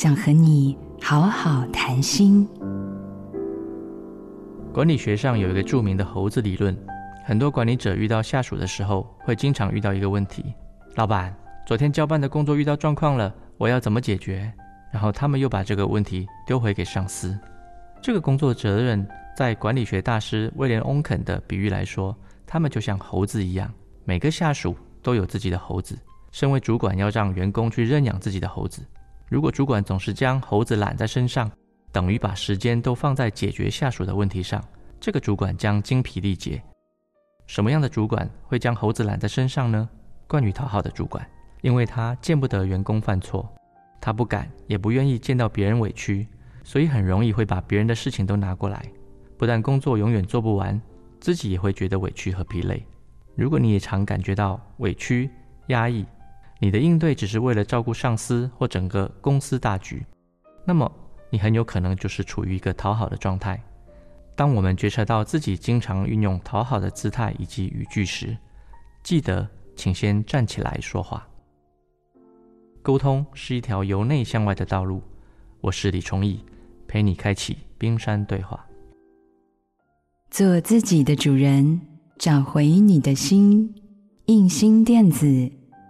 想和你好好谈心。管理学上有一个著名的猴子理论，很多管理者遇到下属的时候，会经常遇到一个问题：老板，昨天交办的工作遇到状况了，我要怎么解决？然后他们又把这个问题丢回给上司。这个工作责任，在管理学大师威廉·翁肯的比喻来说，他们就像猴子一样，每个下属都有自己的猴子。身为主管，要让员工去认养自己的猴子。如果主管总是将猴子揽在身上，等于把时间都放在解决下属的问题上，这个主管将精疲力竭。什么样的主管会将猴子揽在身上呢？惯于讨好的主管，因为他见不得员工犯错，他不敢也不愿意见到别人委屈，所以很容易会把别人的事情都拿过来。不但工作永远做不完，自己也会觉得委屈和疲累。如果你也常感觉到委屈、压抑，你的应对只是为了照顾上司或整个公司大局，那么你很有可能就是处于一个讨好的状态。当我们觉察到自己经常运用讨好的姿态以及语句时，记得请先站起来说话。沟通是一条由内向外的道路。我是李崇义，陪你开启冰山对话。做自己的主人，找回你的心。印心电子。